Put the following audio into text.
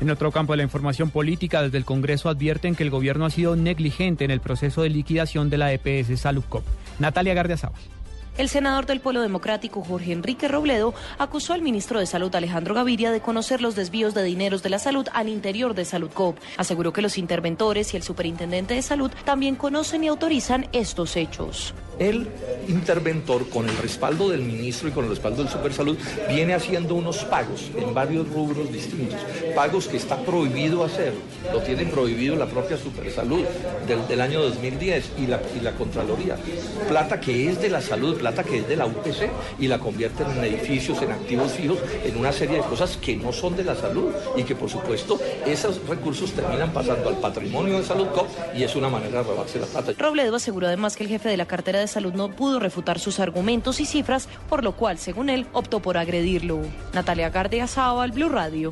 En otro campo de la información política, desde el Congreso advierten que el gobierno ha sido negligente en el proceso de liquidación de la EPS Saludcop. Natalia Gardiazabal. El senador del Pueblo Democrático, Jorge Enrique Robledo, acusó al ministro de Salud, Alejandro Gaviria, de conocer los desvíos de dineros de la salud al interior de Saludcop. Aseguró que los interventores y el superintendente de salud también conocen y autorizan estos hechos. El interventor, con el respaldo del ministro y con el respaldo del Supersalud, viene haciendo unos pagos en varios rubros distintos. Pagos que está prohibido hacer, lo tiene prohibido la propia Supersalud del, del año 2010 y la, Contraloría. Plata que es de la salud, plata que es de la UPC y la convierten en edificios, en activos fijos, en una serie de cosas que no son de la salud y que por supuesto esos recursos terminan pasando al patrimonio de Salud Cop y es una manera de robarse la plata. Robledo aseguró además que el jefe de la cartera de salud no pudo refutar sus argumentos y cifras, por lo cual, según él, optó por agredirlo. Natalia Gardia Sábal, Blue Radio.